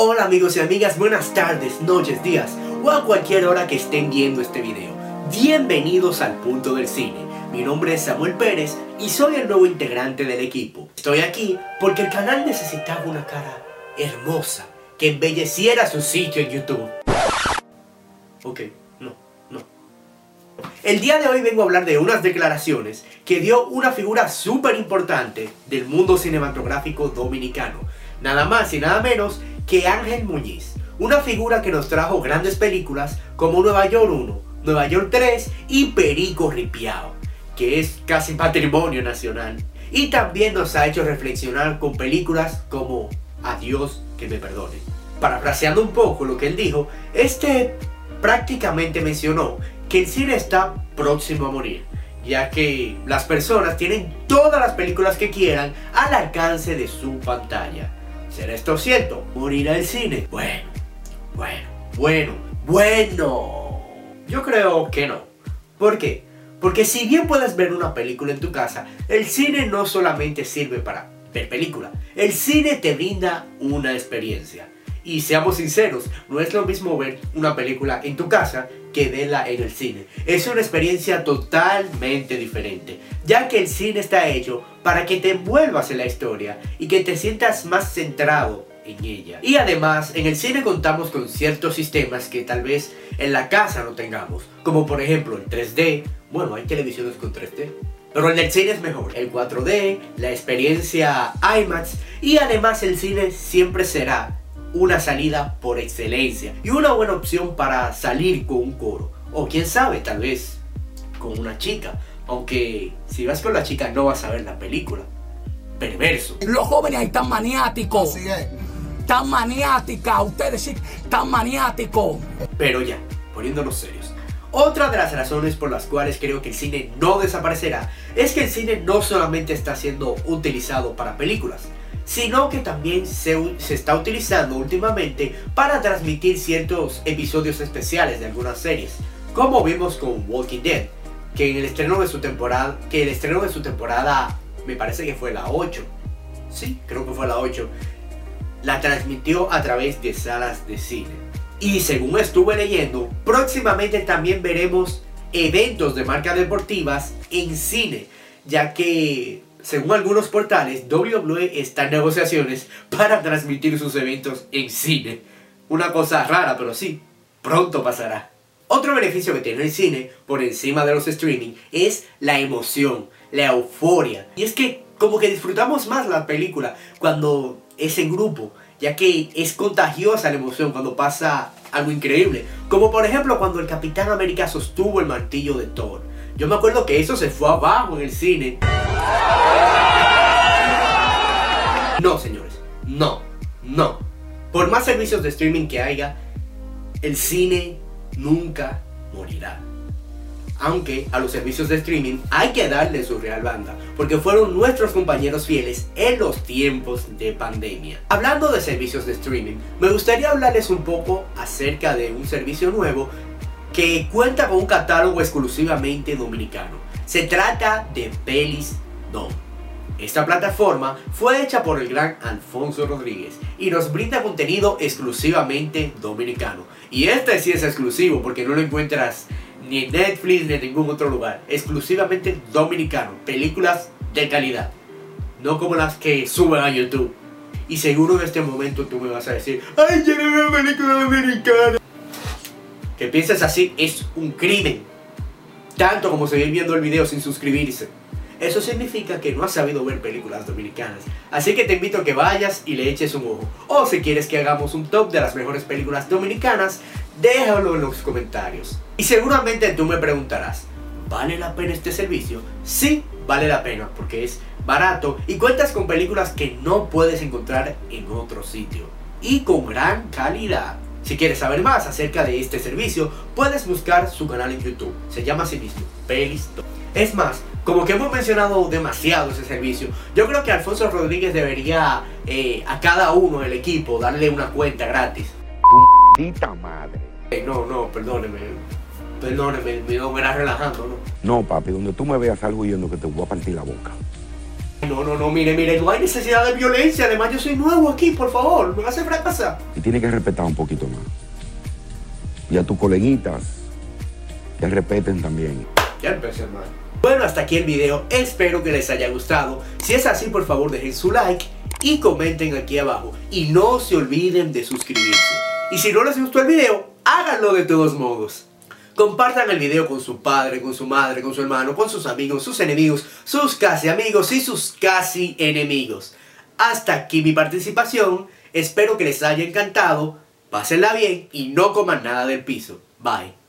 Hola amigos y amigas, buenas tardes, noches, días o a cualquier hora que estén viendo este video. Bienvenidos al Punto del Cine. Mi nombre es Samuel Pérez y soy el nuevo integrante del equipo. Estoy aquí porque el canal necesitaba una cara hermosa que embelleciera su sitio en YouTube. Ok, no, no. El día de hoy vengo a hablar de unas declaraciones que dio una figura súper importante del mundo cinematográfico dominicano. Nada más y nada menos que Ángel Muñiz, una figura que nos trajo grandes películas como Nueva York 1, Nueva York 3 y Perico Ripiao, que es casi patrimonio nacional. Y también nos ha hecho reflexionar con películas como Adiós que me perdone. Parafraseando un poco lo que él dijo, este prácticamente mencionó que el cine está próximo a morir, ya que las personas tienen todas las películas que quieran al alcance de su pantalla. ¿Será esto cierto? ¿Morirá el cine? Bueno, bueno, bueno, bueno. Yo creo que no. ¿Por qué? Porque si bien puedes ver una película en tu casa, el cine no solamente sirve para ver película. El cine te brinda una experiencia. Y seamos sinceros, no es lo mismo ver una película en tu casa que verla en el cine. Es una experiencia totalmente diferente, ya que el cine está hecho para que te envuelvas en la historia y que te sientas más centrado en ella. Y además, en el cine contamos con ciertos sistemas que tal vez en la casa no tengamos, como por ejemplo el 3D, bueno, hay televisiones con 3D, pero en el cine es mejor. El 4D, la experiencia IMAX y además el cine siempre será una salida por excelencia y una buena opción para salir con un coro. O quién sabe, tal vez con una chica. Aunque si vas con la chica no vas a ver la película. Perverso. Los jóvenes ahí están maniáticos. Así es. Tan maniática. Ustedes sí, tan maniáticos. Pero ya, poniéndonos serios. Otra de las razones por las cuales creo que el cine no desaparecerá es que el cine no solamente está siendo utilizado para películas, sino que también se, se, está utilizando últimamente para transmitir ciertos episodios especiales de algunas series, como vimos con Walking Dead, que en el estreno de su temporada, que el estreno de su temporada me parece que fue la 8. Sí, creo que fue la 8. La transmitió a través de salas de cine. Y según estuve leyendo, próximamente también veremos eventos de marcas deportivas en cine, ya que según algunos portales, WWE está en negociaciones para transmitir sus eventos en cine. Una cosa rara, pero sí, pronto pasará. Otro beneficio que tiene el cine por encima de los streaming es la emoción, la euforia. Y es que como que disfrutamos más la película cuando es en grupo, ya que es contagiosa la emoción cuando pasa algo increíble. Como por ejemplo cuando el Capitán América sostuvo el martillo de Thor. Yo me acuerdo que eso se fue abajo en el cine. No, señores, no, no. Por más servicios de streaming que haya, el cine nunca morirá. Aunque a los servicios de streaming hay que darle su real banda, porque fueron nuestros compañeros fieles en los tiempos de pandemia. Hablando de servicios de streaming, me gustaría hablarles un poco acerca de un servicio nuevo que cuenta con un catálogo exclusivamente dominicano. Se trata de Pelis Dom. Esta plataforma fue hecha por el gran Alfonso Rodríguez y nos brinda contenido exclusivamente dominicano. Y este sí es exclusivo porque no lo encuentras ni en Netflix ni en ningún otro lugar. Exclusivamente dominicano. Películas de calidad. No como las que suben a YouTube. Y seguro en este momento tú me vas a decir, ¡ay, yo no veo película dominicana! Que pienses así es un crimen. Tanto como seguir viendo el video sin suscribirse. Eso significa que no has sabido ver películas dominicanas. Así que te invito a que vayas y le eches un ojo. O si quieres que hagamos un top de las mejores películas dominicanas, déjalo en los comentarios. Y seguramente tú me preguntarás, ¿vale la pena este servicio? Sí, vale la pena porque es barato y cuentas con películas que no puedes encontrar en otro sitio. Y con gran calidad. Si quieres saber más acerca de este servicio, puedes buscar su canal en YouTube. Se llama así mismo, Pelis Es más, como que hemos mencionado demasiado ese servicio, yo creo que Alfonso Rodríguez debería eh, a cada uno del equipo darle una cuenta gratis. Puta madre. Eh, no, no, perdóneme. Perdóneme, me, me relajando, ¿no? No, papi, donde tú me veas algo yendo que te voy a partir la boca. No, no, no, mire, mire, no hay necesidad de violencia. Además, yo soy nuevo aquí, por favor. Me hace fracasar. Y tiene que respetar un poquito más. Y a tus coleguitas, que respeten también. Ya empecé, hermano. Bueno, hasta aquí el video. Espero que les haya gustado. Si es así, por favor, dejen su like y comenten aquí abajo. Y no se olviden de suscribirse. Y si no les gustó el video, háganlo de todos modos. Compartan el video con su padre, con su madre, con su hermano, con sus amigos, sus enemigos, sus casi amigos y sus casi enemigos. Hasta aquí mi participación. Espero que les haya encantado. Pásenla bien y no coman nada del piso. Bye.